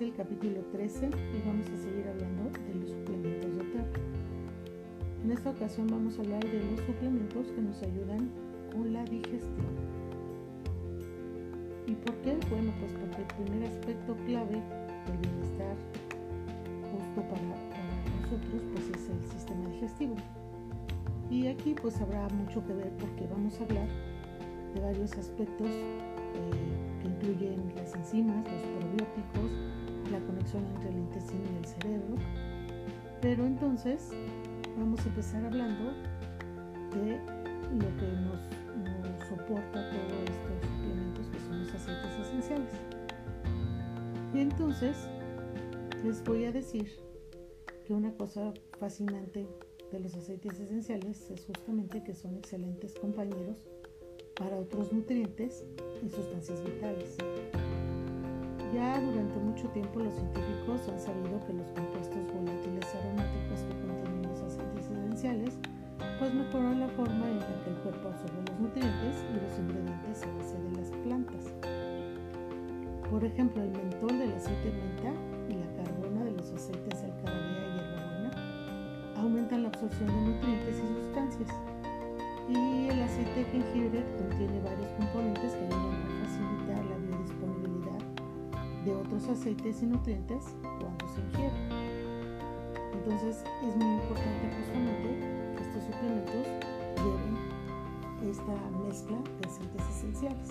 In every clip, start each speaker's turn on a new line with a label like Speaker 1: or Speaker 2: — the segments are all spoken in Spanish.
Speaker 1: es el capítulo 13 y vamos a seguir hablando de los suplementos de Terra. En esta ocasión vamos a hablar de los suplementos que nos ayudan con la digestión. ¿Y por qué? Bueno, pues porque el primer aspecto clave del bienestar justo para, nosotros pues es el sistema digestivo. Y aquí pues habrá mucho que ver porque vamos a hablar de varios aspectos eh, que incluyen las enzimas, los probióticos, la conexión entre el intestino y el cerebro. Pero entonces vamos a empezar hablando de lo que nos, soporta todos estos suplementos que son los aceites esenciales. Y entonces les voy a decir que una cosa fascinante de los aceites esenciales es justamente que son excelentes compañeros para otros nutrientes y sustancias vitales. Ya durante mucho tiempo los científicos han sabido que los compuestos volátiles aromáticos que contienen los aceites esenciales pues mejoran la forma en la que el cuerpo absorbe los nutrientes y los ingredientes a base de las plantas. Por ejemplo, el mentol del aceite menta y la carbona de los aceites de alcaloidea y hierbabuena aumentan la absorción de nutrientes y sustancias y el aceite de jengibre contiene varios componentes que otros aceites y nutrientes cuando se ingieren. Entonces es muy importante justamente que estos suplementos lleven esta mezcla de aceites esenciales.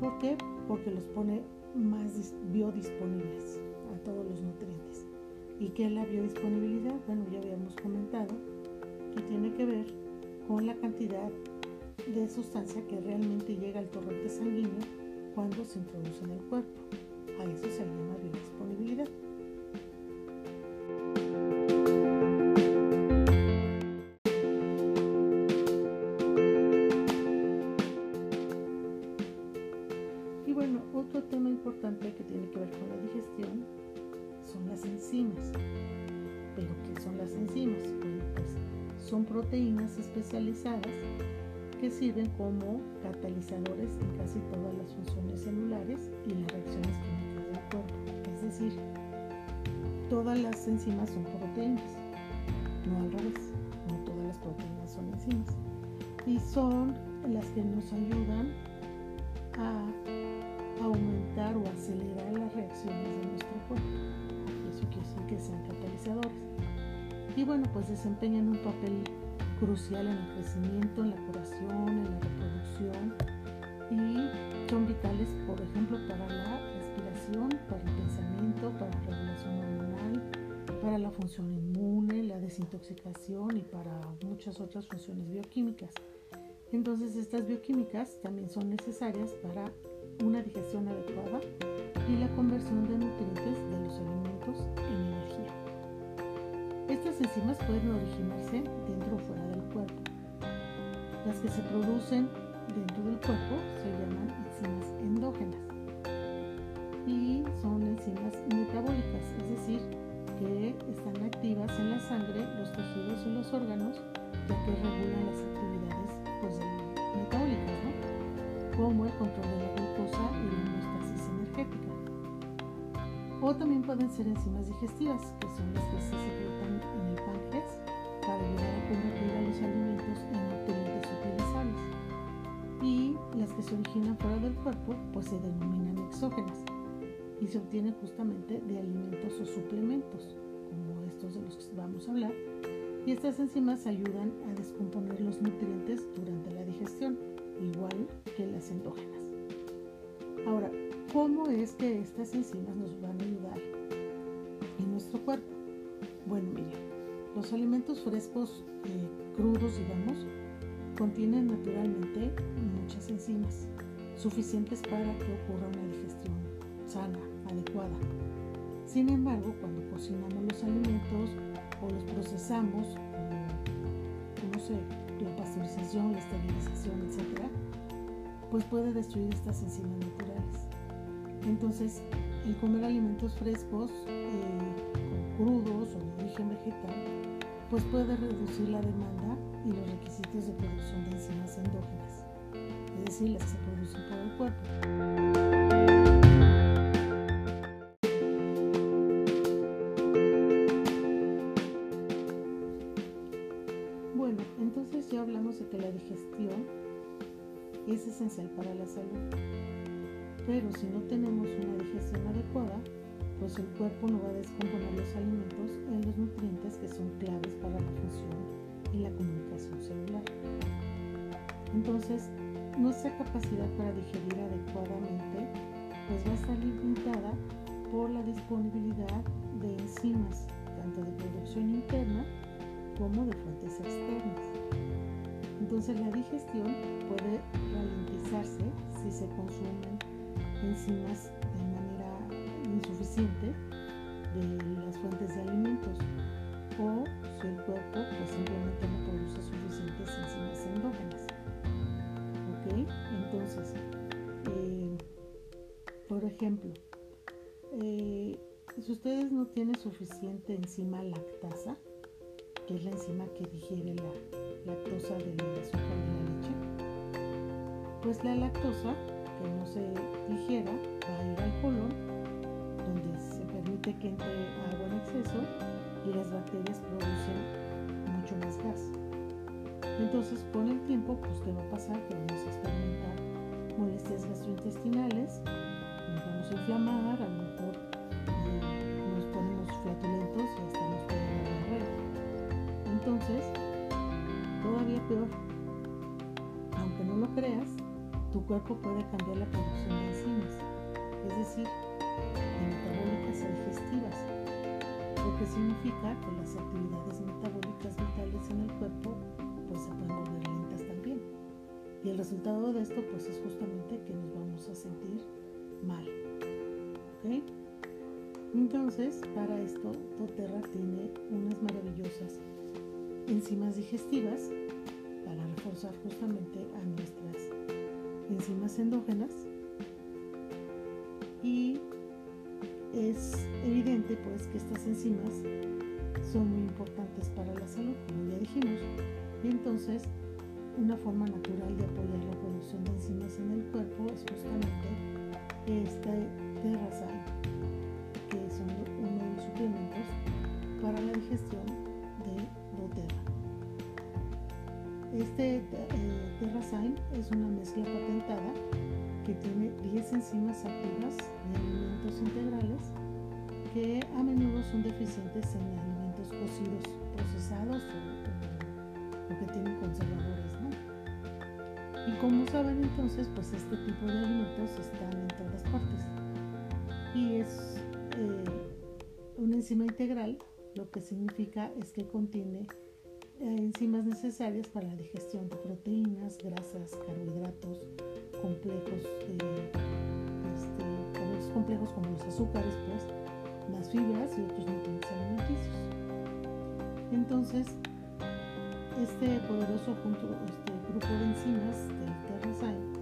Speaker 1: ¿Por qué? Porque los pone más biodisponibles a todos los nutrientes. ¿Y qué es la biodisponibilidad? Bueno, ya habíamos comentado que tiene que ver con la cantidad de sustancia que realmente llega al torrente sanguíneo cuando se introduce en el cuerpo. A eso se llama biodisponibilidad. Y bueno, otro tema importante que tiene que ver con la digestión son las enzimas. ¿Pero qué son las enzimas? son proteínas especializadas que sirven como catalizadores en casi todas las funciones celulares y las reacciones químicas Es decir, todas las enzimas son proteínas, no al revés, no todas las proteínas son enzimas. Y son las que nos ayudan a aumentar o acelerar las reacciones de nuestro cuerpo. Eso quiere decir que sean catalizadores y bueno, pues desempeñan un papel crucial en el crecimiento, en la curación, en la y para muchas otras funciones bioquímicas. Entonces estas bioquímicas también son necesarias para una digestión adecuada y la conversión de nutrientes de los alimentos en energía. Estas enzimas pueden originarse dentro o fuera del cuerpo. Las que se producen dentro del cuerpo se llaman enzimas endógenas y son enzimas metabólicas, es decir, que están activas en la sangre, los tejidos y los órganos, ya que regulan las actividades pues, metabólicas, ¿no? como el control de la glucosa y la homeostasis energética. O también pueden ser enzimas digestivas, que son las que se secretan en el páncreas para ayudar a convertir a los alimentos en nutrientes utilizables. Y las que se originan fuera del cuerpo, pues se denominan exógenas y se obtienen justamente de alimentos o suplementos, como estos de los que vamos a hablar. Y estas enzimas ayudan a descomponer los nutrientes durante la digestión, igual que las endógenas. Ahora, ¿Cómo es que estas enzimas nos van a ayudar en nuestro cuerpo? Bueno, miren, los alimentos frescos, eh, crudos, digamos, contienen naturalmente muchas enzimas, suficientes para que ocurra una digestión sana, adecuada. Sin embargo, cuando cocinamos los alimentos o los procesamos, como, no sé, la pasteurización, la esterilización, etc., pues puede destruir estas enzimas naturales. Entonces, el comer alimentos frescos, eh, crudos o de origen vegetal, pues puede reducir la demanda y los requisitos de producción de enzimas endógenas, es decir, las que se producen por el cuerpo. Esencial para la salud. Pero si no tenemos una digestión adecuada, pues el cuerpo no va a descomponer los alimentos en los nutrientes que son claves para la función y la comunicación celular. Entonces, nuestra capacidad para digerir adecuadamente pues va a estar limitada por la disponibilidad de enzimas, tanto de producción interna como de fuentes externas. Entonces la digestión puede si se consumen enzimas de manera insuficiente de las fuentes de alimentos o si el cuerpo pues, simplemente no produce suficientes enzimas endógenas. ¿Ok? Entonces, eh, por ejemplo, eh, si ustedes no tienen suficiente enzima lactasa, que es la enzima que digiere la lactosa del azúcar de la leche, pues la lactosa que no se digiera va a ir al colon, donde se permite que entre agua en exceso y las bacterias producen mucho más gas. Entonces, con el tiempo, pues, ¿qué va a pasar? Que vamos a experimentar molestias gastrointestinales, nos vamos a inflamar, a lo mejor nos ponemos flatulentos y hasta nos dar diarrea. Entonces, todavía peor, aunque no lo creas, tu cuerpo puede cambiar la producción de enzimas, es decir, de metabólicas a digestivas, lo que significa que las actividades metabólicas vitales en el cuerpo pues se pueden volver lentas también. Y el resultado de esto pues es justamente que nos vamos a sentir mal. ¿Ok? Entonces, para esto, doTERRA tiene unas maravillosas enzimas digestivas para reforzar justamente a nuestras enzimas endógenas y es evidente pues que estas enzimas son muy importantes para la salud como ya dijimos. Y entonces una forma natural de apoyar la producción de enzimas en el cuerpo es justamente este terrazal que son uno de los suplementos para la digestión de doTERRA. Este eh, es una mezcla patentada que tiene 10 enzimas activas de alimentos integrales que a menudo son deficientes en alimentos cocidos, procesados o, o que tienen conservadores. ¿no? Y como saben entonces, pues este tipo de alimentos están en todas partes. Y es eh, una enzima integral, lo que significa es que contiene enzimas necesarias para la digestión de proteínas, grasas, carbohidratos, complejos, eh, este, complejos como los azúcares, pues, las fibras y otros nutrientes alimenticios. Entonces, este poderoso este grupo de enzimas del Terrazyme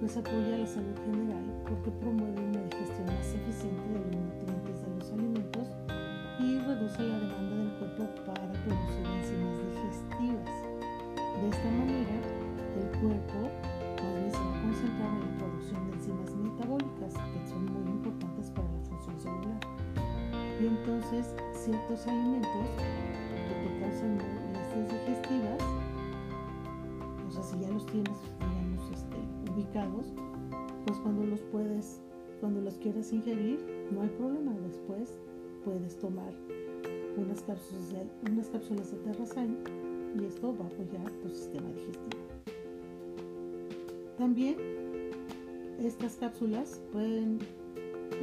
Speaker 1: pues apoya la salud general porque promueve una digestión más eficiente de los nutrientes de los alimentos y reduce la Entonces, ciertos alimentos que te causan molestias digestivas, o sea, si ya los tienes, digamos, este, ubicados, pues cuando los puedes, cuando los quieras ingerir, no hay problema. Después puedes tomar unas cápsulas de, unas cápsulas de Terrazyme y esto va a apoyar tu sistema digestivo. También estas cápsulas pueden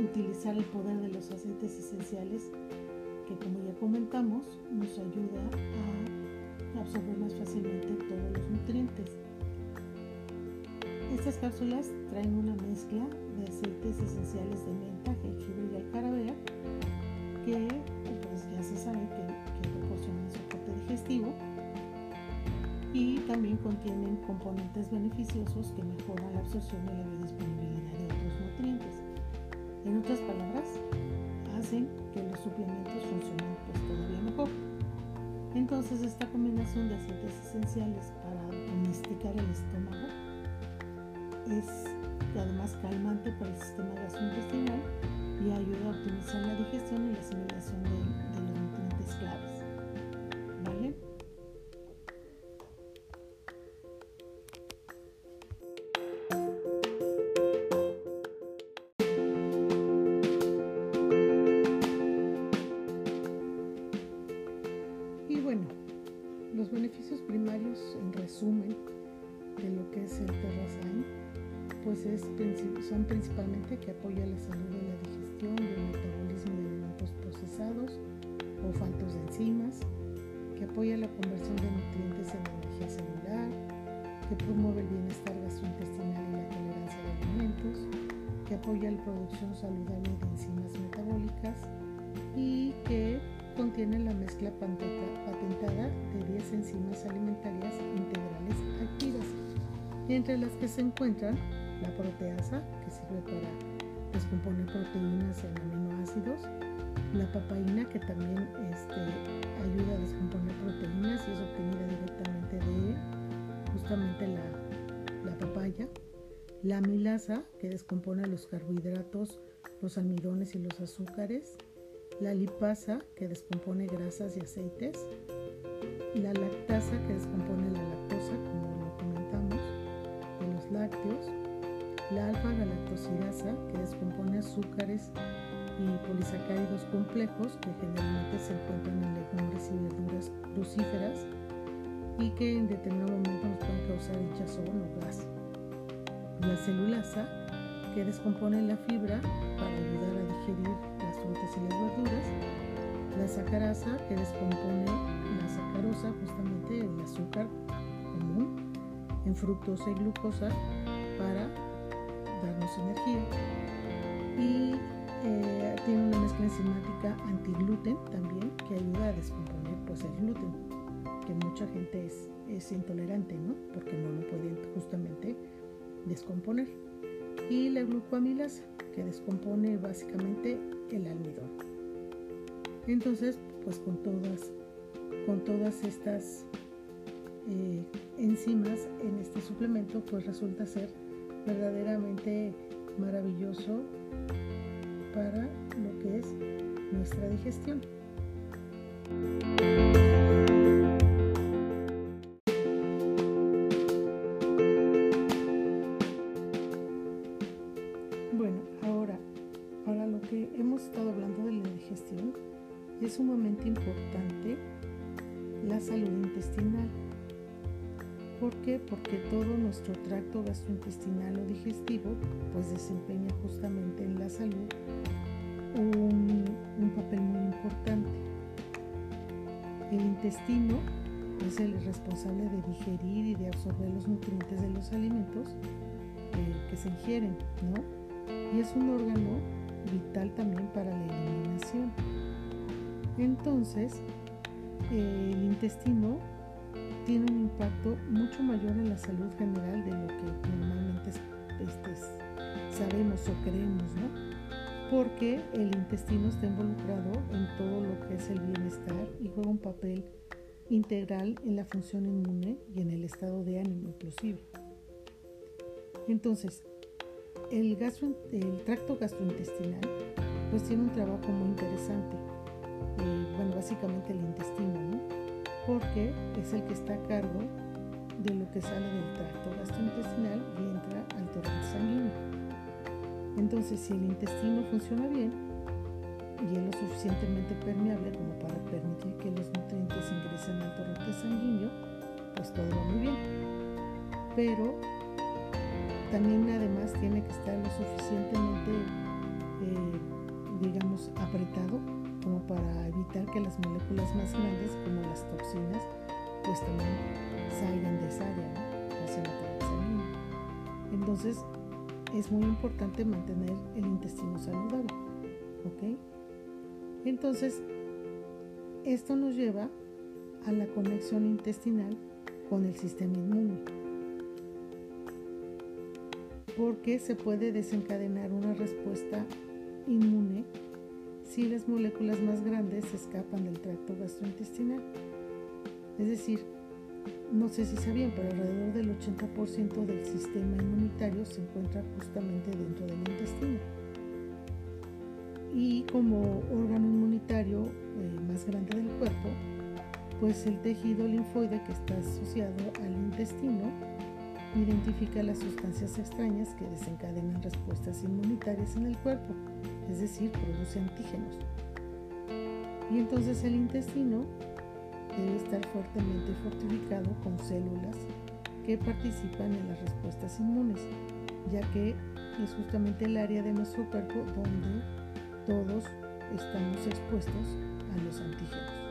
Speaker 1: utilizar el poder de los aceites esenciales que como ya comentamos nos ayuda a absorber más fácilmente todos los nutrientes. Estas cápsulas traen una mezcla de aceites esenciales de menta, jengibre y alcarabea que pues ya se sabe que, que proporcionan soporte digestivo y también contienen componentes beneficiosos que mejoran la absorción y la biodisponibilidad. Otras palabras, hacen que los suplementos funcionen pues todavía mejor. Entonces esta combinación de aceites esenciales para domesticar el estómago es además calmante para el sistema gastrointestinal y ayuda a optimizar la digestión y la asimilación de, entre las que se encuentran la proteasa, que sirve para descomponer proteínas en aminoácidos, la papaína, que también este, ayuda a descomponer proteínas y es obtenida directamente de justamente la, la papaya, la amilasa, que descompone los carbohidratos, los almidones y los azúcares, la lipasa, que descompone grasas y aceites, la lactasa, que descompone la lácteos, la alfa-galactosidasa, que descompone azúcares y polisacáridos complejos que generalmente se encuentran en legumbres y verduras crucíferas y que en determinado momento nos pueden causar hinchazón o gas. La celulasa, que descompone la fibra para ayudar a digerir las frutas y las verduras. La sacarasa, que descompone la sacarosa, justamente el azúcar común, en fructosa y glucosa para darnos energía. Y eh, tiene una mezcla enzimática antigluten también que ayuda a descomponer pues, el gluten, que mucha gente es, es intolerante, ¿no? Porque no lo pueden justamente descomponer. Y la glucoamilasa, que descompone básicamente el almidón. Entonces, pues con todas, con todas estas eh, enzimas en este suplemento, pues resulta ser verdaderamente maravilloso para lo que es nuestra digestión. Desempeña justamente en la salud un, papel muy importante. El intestino es el responsable de digerir y de absorber los nutrientes de los alimentos eh, que se ingieren, ¿no? Y es un órgano vital también para la eliminación. Entonces, eh, el intestino tiene un impacto mucho mayor en la salud general de lo que normalmente este, sabemos o creemos, ¿no? Porque el intestino está involucrado en todo lo que es el bienestar y juega un papel integral en la función inmune y en el estado de ánimo inclusive. Entonces, el, tracto gastrointestinal pues tiene un trabajo muy interesante. Eh, bueno, básicamente el intestino, ¿no? Porque es el que está a cargo de lo que sale del tracto gastrointestinal y entra al torrente sanguíneo. Entonces, si el intestino funciona bien y es lo suficientemente permeable como para permitir que los nutrientes ingresen al torrente sanguíneo, pues todo va muy bien. Pero también además tiene que estar lo suficientemente, eh, digamos, apretado como para evitar que las moléculas más grandes, como las toxinas, pues también salgan de esa área, ¿no? hacia la sanguínea. Entonces, es muy importante mantener el intestino saludable, ¿ok? Entonces, esto nos lleva a la conexión intestinal con el sistema inmune porque se puede desencadenar una respuesta inmune si las moléculas más grandes escapan del tracto gastrointestinal. Es decir, no sé si sabían, pero alrededor del 80% del sistema inmunitario se encuentra justamente dentro del intestino. Y como órgano inmunitario eh, más grande del cuerpo, pues el tejido linfoide que está asociado al intestino identifica las sustancias extrañas que desencadenan respuestas inmunitarias en el cuerpo, es decir, produce antígenos. Y entonces el intestino debe estar fuertemente fortificado con células que participan en las respuestas inmunes, ya que es justamente el área de nuestro cuerpo donde todos estamos expuestos a los antígenos.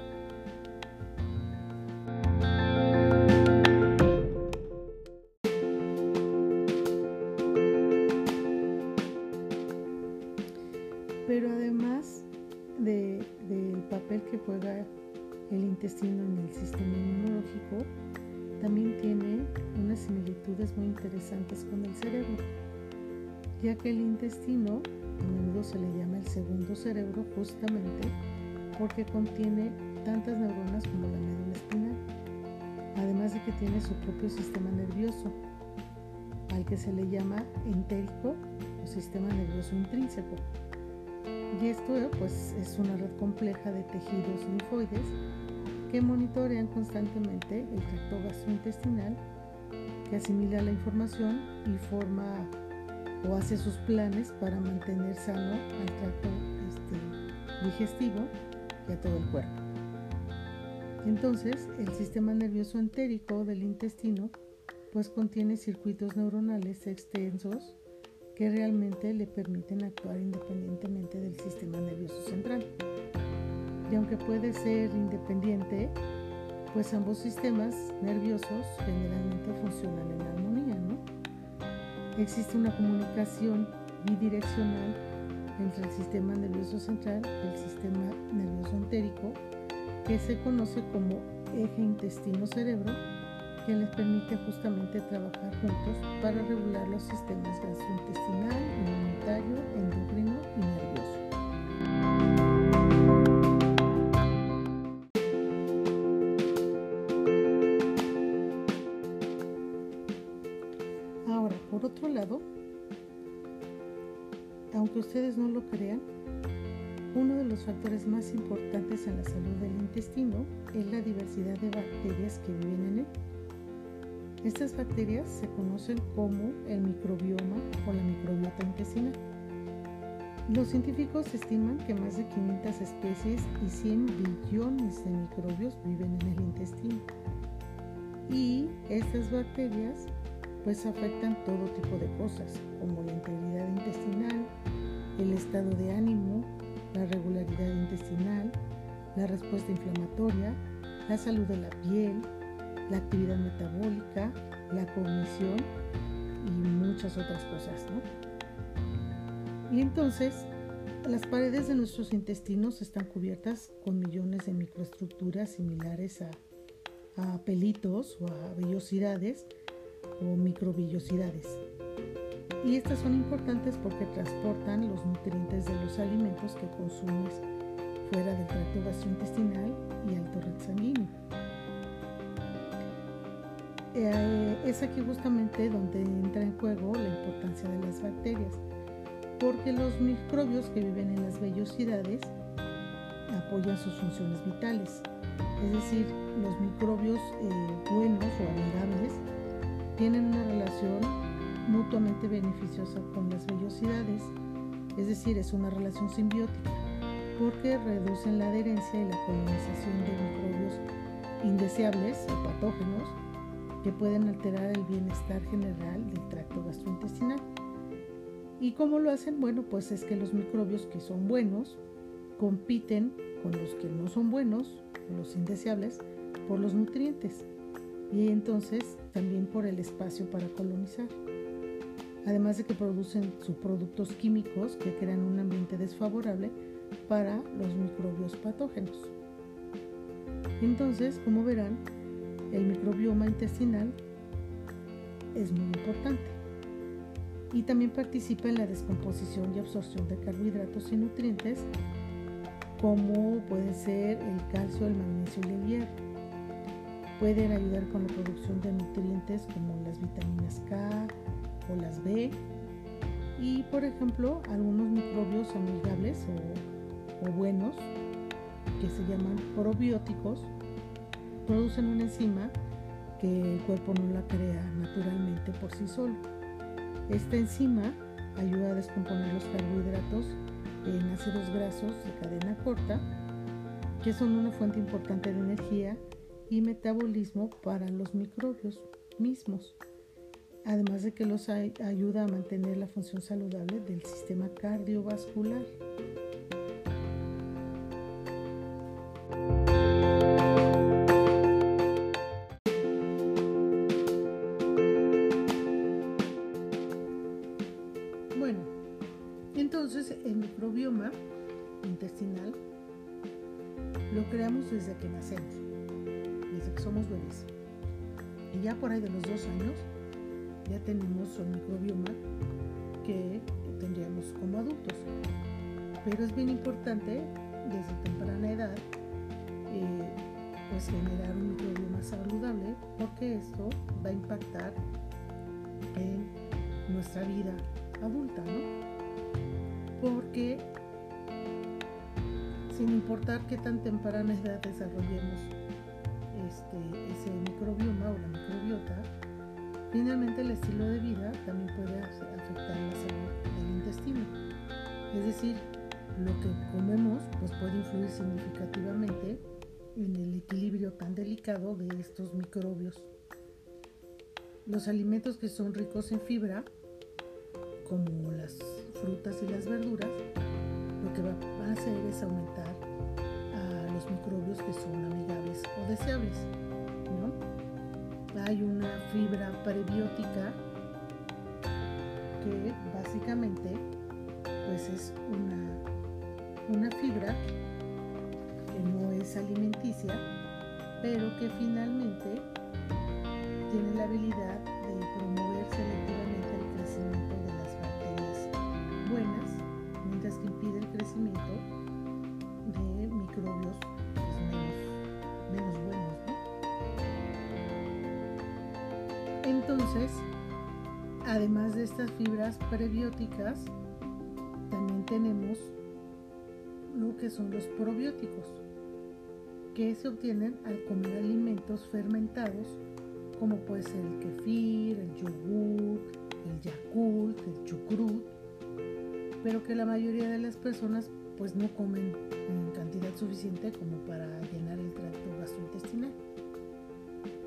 Speaker 1: Porque contiene tantas neuronas como la médula espinal, además de que tiene su propio sistema nervioso, al que se le llama entérico o sistema nervioso intrínseco. Y esto pues, es una red compleja de tejidos linfoides que monitorean constantemente el tracto gastrointestinal, que asimila la información y forma o hace sus planes para mantener sano al tracto este, digestivo y a todo el cuerpo. Entonces, el sistema nervioso entérico del intestino pues contiene circuitos neuronales extensos que realmente le permiten actuar independientemente del sistema nervioso central y aunque puede ser independiente, pues ambos sistemas nerviosos generalmente funcionan en armonía, ¿no? Existe una comunicación bidireccional entre el sistema nervioso central y el sistema nervioso entérico, que se conoce como eje intestino-cerebro, que les permite justamente trabajar juntos para regular los sistemas gastrointestinal, inmunitario, endocrino y nervioso. Factores más importantes en la salud del intestino es la diversidad de bacterias que viven en él. Estas bacterias se conocen como el microbioma o la microbiota intestinal. Los científicos estiman que más de 500 especies y 100 billones de microbios viven en el intestino. Y estas bacterias pues afectan todo tipo de cosas, como la integridad intestinal, el estado de ánimo, la regularidad intestinal, la respuesta inflamatoria, la salud de la piel, la actividad metabólica, la cognición y muchas otras cosas. ¿no? Y entonces, las paredes de nuestros intestinos están cubiertas con millones de microestructuras similares a, a pelitos o a vellosidades o microbillosidades. Y estas son importantes porque transportan los nutrientes de los alimentos que consumes fuera del tracto gastrointestinal y alto red sanguíneo. Eh, es aquí justamente donde entra en juego la importancia de las bacterias, porque los microbios que viven en las vellosidades apoyan sus funciones vitales, es decir, los microbios eh, buenos o amigables tienen una relación mutuamente beneficiosa con las vellosidades, es decir, es una relación simbiótica, porque reducen la adherencia y la colonización de microbios indeseables o patógenos que pueden alterar el bienestar general del tracto gastrointestinal. ¿Y cómo lo hacen? Bueno, pues es que los microbios que son buenos compiten con los que no son buenos, los indeseables, por los nutrientes y entonces también por el espacio para colonizar. Además de que producen subproductos químicos que crean un ambiente desfavorable para los microbios patógenos. Entonces, como verán, el microbioma intestinal es muy importante y también participa en la descomposición y absorción de carbohidratos y nutrientes como pueden ser el calcio, el magnesio y el hierro Pueden ayudar con la producción de nutrientes como las vitaminas K o las B. Y por ejemplo, algunos microbios amigables o, buenos, que se llaman probióticos, producen una enzima que el cuerpo no la crea naturalmente por sí solo. Esta enzima ayuda a descomponer los carbohidratos en ácidos grasos de cadena corta, que son una fuente importante de energía y metabolismo para los microbios mismos, además de que los ayuda a mantener la función saludable del sistema cardiovascular. Bueno, entonces el microbioma intestinal lo creamos desde que nacemos, desde que somos bebés. Y ya por ahí de los dos años ya tenemos un microbioma que tendríamos como adultos. Pero es bien importante desde temprana edad eh, pues generar un microbioma saludable porque esto va a impactar en nuestra vida adulta, ¿no? Porque sin importar qué tan temprana edad desarrollemos este, ese microbioma o la microbiota, finalmente el estilo de vida también puede afectar la salud del intestino. Es decir, lo que comemos pues puede influir significativamente en el equilibrio tan delicado de estos microbios. Los alimentos que son ricos en fibra, como las frutas y las verduras, lo que va a hacer es aumentar a los microbios que son amigables o deseables. Hay una fibra prebiótica que básicamente pues es una, una fibra que no es alimenticia, pero que finalmente tiene la habilidad de promover selectivamente el crecimiento de las bacterias buenas que impide el crecimiento de microbios Entonces, además de estas fibras prebióticas, también tenemos lo que son los probióticos, que se obtienen al comer alimentos fermentados, como puede ser el kefir, el yogur, el yakult, el chucrut, pero que la mayoría de las personas pues no comen en cantidad suficiente como para llenar el tracto gastrointestinal.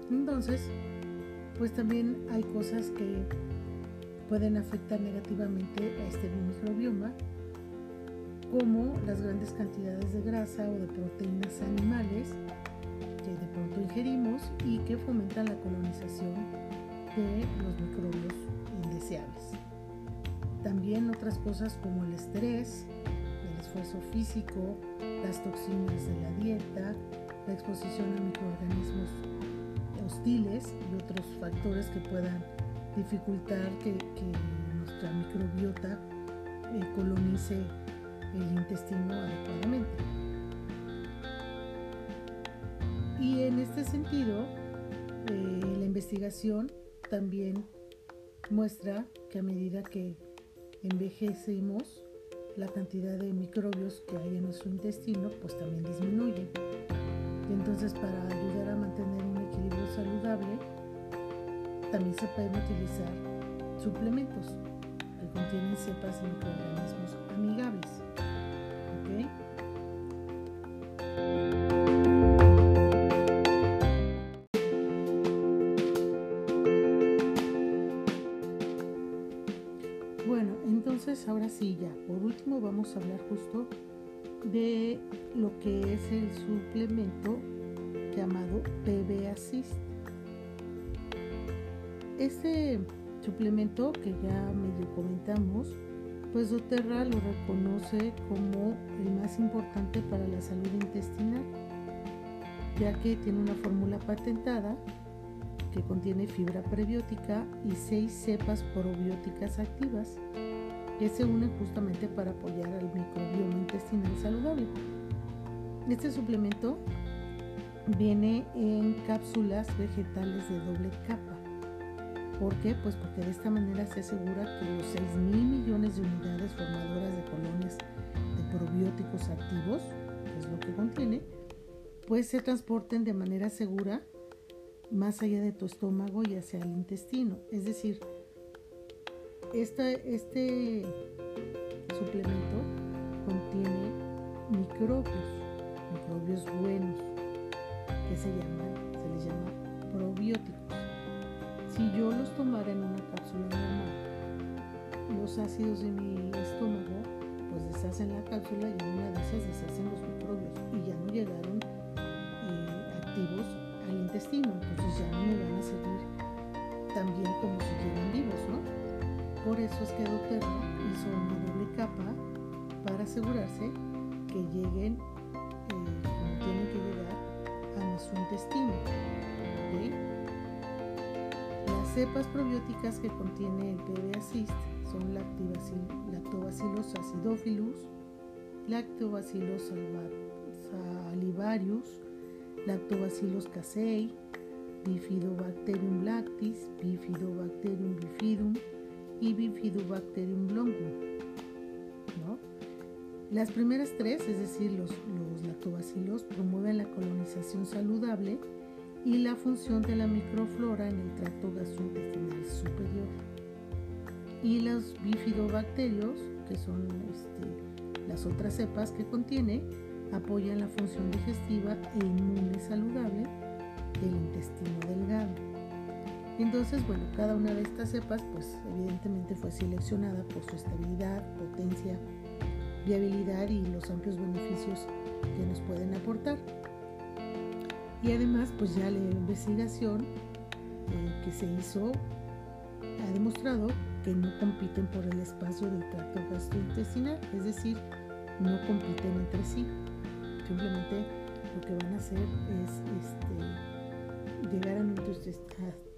Speaker 1: Entonces, pues también hay cosas que pueden afectar negativamente a este microbioma, como las grandes cantidades de grasa o de proteínas animales que de pronto ingerimos y que fomentan la colonización de los microbios indeseables. También otras cosas como el estrés, el esfuerzo físico, las toxinas de la dieta, la exposición a microorganismos hostiles y otros factores que puedan dificultar que, nuestra microbiota eh, colonice el intestino adecuadamente. Y en este sentido, eh, la investigación también muestra que a medida que envejecemos, la cantidad de microbios que hay en nuestro intestino pues también disminuye. entonces para ayudar a mantener saludable, también se pueden utilizar suplementos que contienen cepas de microorganismos amigables. ahora sí, ya, por último vamos a hablar justo de lo que es el suplemento llamado PB Assist. Este suplemento que ya medio comentamos, pues doTERRA lo reconoce como el más importante para la salud intestinal, ya que tiene una fórmula patentada que contiene fibra prebiótica y seis cepas probióticas activas que se unen justamente para apoyar al microbioma intestinal saludable. Este suplemento viene en cápsulas vegetales de doble capa. ¿Por qué? Pues porque de esta manera se asegura que los 6 mil millones de unidades formadoras de colonias de probióticos activos, que es lo que contiene, pues se transporten de manera segura más allá de tu estómago y hacia el intestino. Es decir, este suplemento contiene microbios, microbios buenos, se llaman, se les llama probióticos. Si yo los tomara en una cápsula normal, los ácidos de mi estómago pues deshacen la cápsula y en una de esas deshacen los microbios y ya no llegaron eh, activos al intestino, entonces ya no me van a servir también como si llegan vivos, ¿no? Por eso es que Doterra hizo una doble capa para asegurarse que lleguen a nuestro intestino. Las cepas probióticas que contiene el PB Assist son Lactobacillus acidophilus, Lactobacillus salivarius, Lactobacillus casei, Bifidobacterium lactis, Bifidobacterium bifidum y Bifidobacterium longum. Las primeras tres, es decir, los, los lactobacilos, promueven la colonización saludable y la función de la microflora en el tracto gastrointestinal superior. Y los bifidobacterios, que son este, las otras cepas que contiene, apoyan la función digestiva e inmune saludable del intestino delgado. Entonces, bueno, cada una de estas cepas, pues evidentemente fue seleccionada por su estabilidad, potencia, viabilidad y los amplios beneficios que nos pueden aportar. Y además, pues ya la investigación eh, que se hizo ha demostrado que no compiten por el espacio del tracto gastrointestinal, es decir, no compiten entre sí. Simplemente lo que van a hacer es este, llegar a nuestro,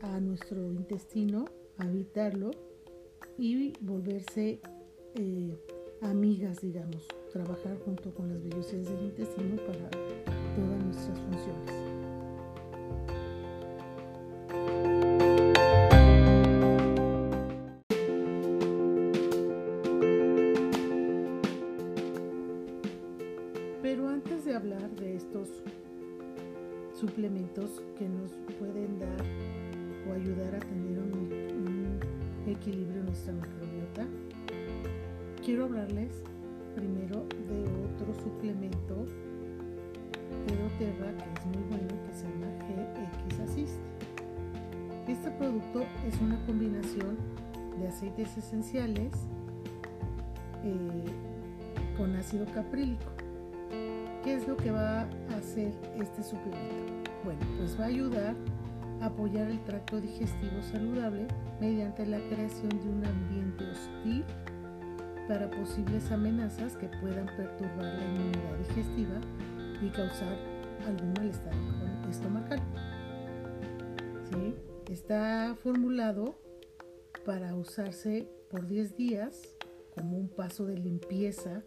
Speaker 1: a nuestro, intestino, habitarlo y volverse eh, amigas, digamos, trabajar junto con las vellosidades del intestino para todas nuestras funciones. Pero antes de hablar de estos suplementos que nos pueden dar o ayudar a tener un, un equilibrio en nuestra microbiota, quiero hablarles primero de otro suplemento de doTERRA que es muy bueno que se llama GX Assist. Este producto es una combinación de aceites esenciales eh, con ácido caprílico. ¿Qué es lo que va a hacer este suplemento? Bueno, pues va a ayudar a apoyar el tracto digestivo saludable mediante la creación de un ambiente hostil para posibles amenazas que puedan perturbar la inmunidad digestiva y causar algún malestar estomacal. Está formulado para usarse por 10 días como un paso de limpieza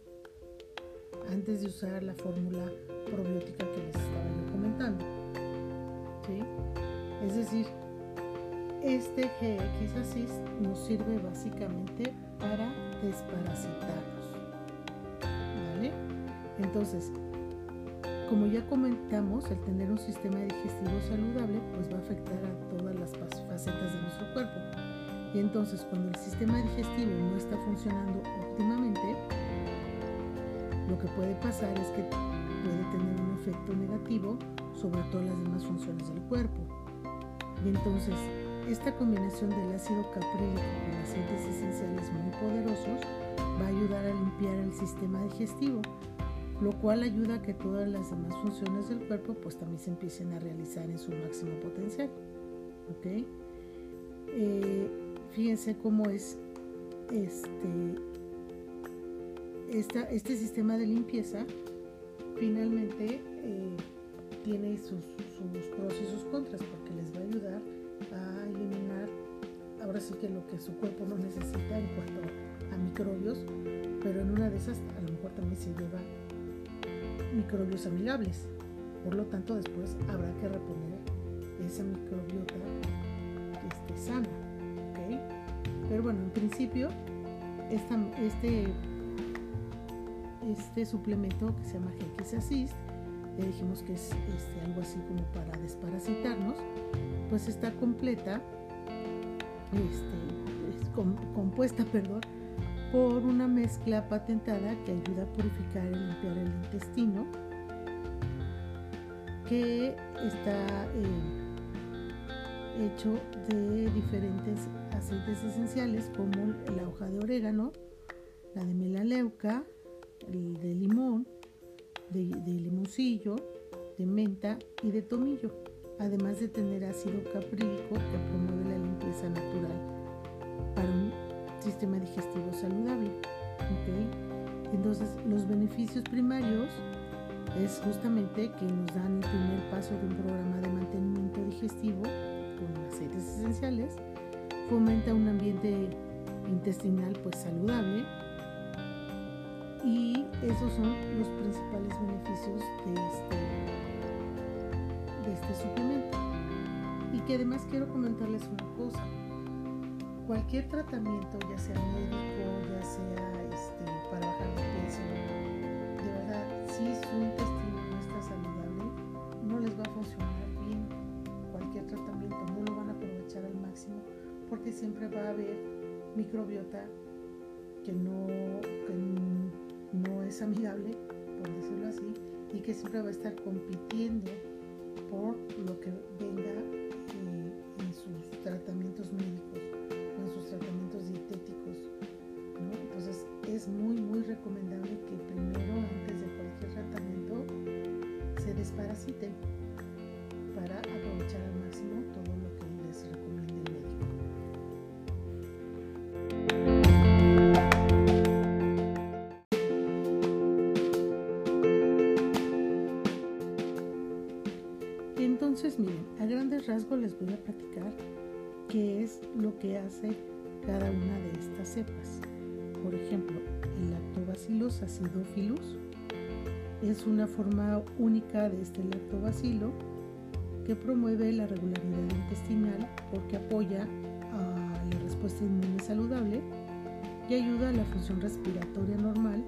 Speaker 1: antes de usar la fórmula probiótica que les estaba comentando. Es decir, este GX Assist nos sirve básicamente para desparasitarnos. ¿Vale? Entonces, como ya comentamos, el tener un sistema digestivo saludable pues va a afectar a todas las facetas de nuestro cuerpo. Y entonces cuando el sistema digestivo no está funcionando óptimamente, lo que puede pasar es que puede tener un efecto negativo sobre todas las demás funciones del cuerpo. Y entonces esta combinación del ácido caprílico con aceites esenciales muy poderosos va a ayudar a limpiar el sistema digestivo, lo cual ayuda a que todas las demás funciones del cuerpo pues también se empiecen a realizar en su máximo potencial. ¿Ok? Eh, fíjense cómo es este, este sistema de limpieza finalmente eh, tiene sus, sus pros y sus contras porque les va a ayudar a ahora sí que lo que su cuerpo no necesita en cuanto a microbios, pero en una de esas a lo mejor también se lleva microbios amigables. Por lo tanto, después habrá que reponer esa microbiota que esté sana. Pero bueno, en principio, este, este suplemento que se llama GX Assist, ya dijimos que es este, algo así como para desparasitarnos, pues está completa, este, compuesta, perdón, por una mezcla patentada que ayuda a purificar y limpiar el intestino, que está eh, hecho de diferentes aceites esenciales como la hoja de orégano, la de melaleuca, el de limón, de, limoncillo, de menta y de tomillo, además de tener ácido caprílico que promueve la natural para un sistema digestivo saludable. Entonces, los beneficios primarios es justamente que nos dan el primer paso de un programa de mantenimiento digestivo con aceites esenciales, fomenta un ambiente intestinal pues saludable y esos son los principales beneficios de este, de este suplemento. Y que además quiero comentarles una cosa, cualquier tratamiento, ya sea médico, ya sea este, para bajar de peso, de verdad, si su intestino no está saludable, no les va a funcionar bien cualquier tratamiento, no lo van a aprovechar al máximo porque siempre va a haber microbiota que no, que no es amigable, por decirlo así, y que siempre va a estar compitiendo por lo que venga Entonces, miren, a grandes rasgos les voy a platicar qué es lo que hace cada una de estas cepas. Por ejemplo, el lactobacillus acidophilus es una forma única de este lactobacilo que promueve la regularidad intestinal porque apoya a la respuesta inmune saludable y ayuda a la función respiratoria normal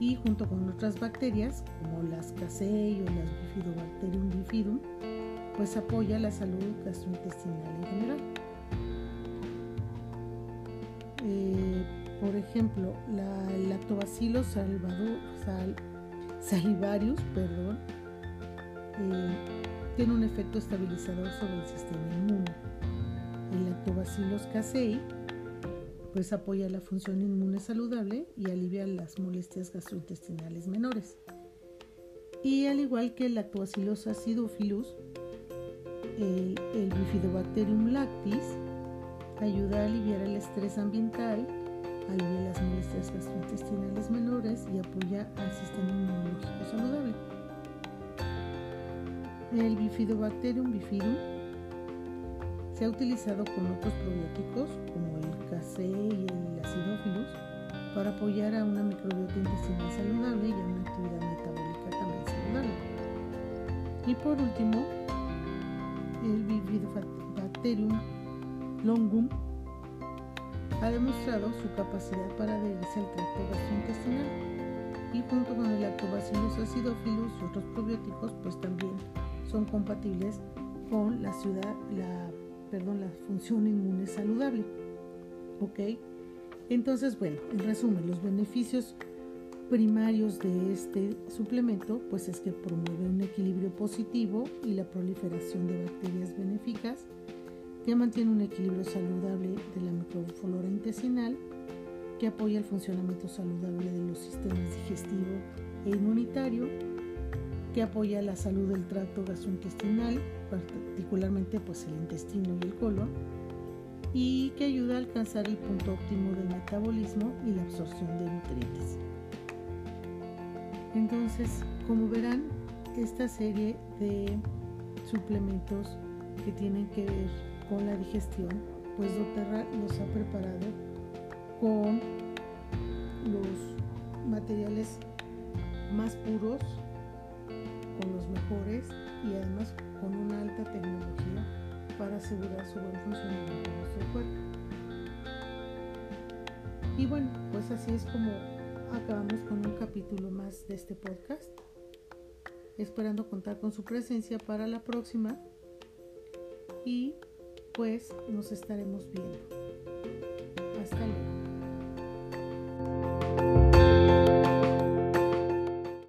Speaker 1: y junto con otras bacterias como las Casei o las Bifidobacterium bifidum, pues apoya la salud gastrointestinal en general. Eh, por ejemplo, la lactobacillus salivarius, perdón, eh, tiene un efecto estabilizador sobre el sistema inmune. El lactobacillus casei pues apoya la función inmune saludable y alivia las molestias gastrointestinales menores. Y al igual que el lactobacillus acidophilus, el, el Bifidobacterium lactis ayuda a aliviar el estrés ambiental, alivia las molestias gastrointestinales menores y apoya al sistema inmunológico saludable. El Bifidobacterium bifidum se ha utilizado con otros probióticos como el Casei y el Acidophilus para apoyar a una microbiota intestinal saludable y a una actividad metabólica también saludable. Y por último, el Bifidobacterium longum ha demostrado su capacidad para adherirse al tracto gastrointestinal y junto con el lactobacillus acidophilus y otros probióticos pues también son compatibles con la ciudad, la, perdón, la función inmune saludable. ¿Ok? Entonces, bueno, en resumen, los beneficios primarios de este suplemento pues es que promueve un equilibrio positivo y la proliferación de bacterias benéficas, que mantiene un equilibrio saludable de la microflora intestinal, que apoya el funcionamiento saludable de los sistemas digestivo e inmunitario, que apoya la salud del tracto gastrointestinal, particularmente pues el intestino y el colon, y que ayuda a alcanzar el punto óptimo del metabolismo y la absorción de nutrientes. Entonces, como verán, esta serie de suplementos que tienen que ver con la digestión, pues doTERRA los ha preparado con los materiales más puros, con los mejores y además con una alta tecnología para asegurar su buen funcionamiento de nuestro cuerpo. Y bueno, pues así es como acabamos con un capítulo más de este podcast, esperando contar con su presencia para la próxima y pues nos estaremos viendo.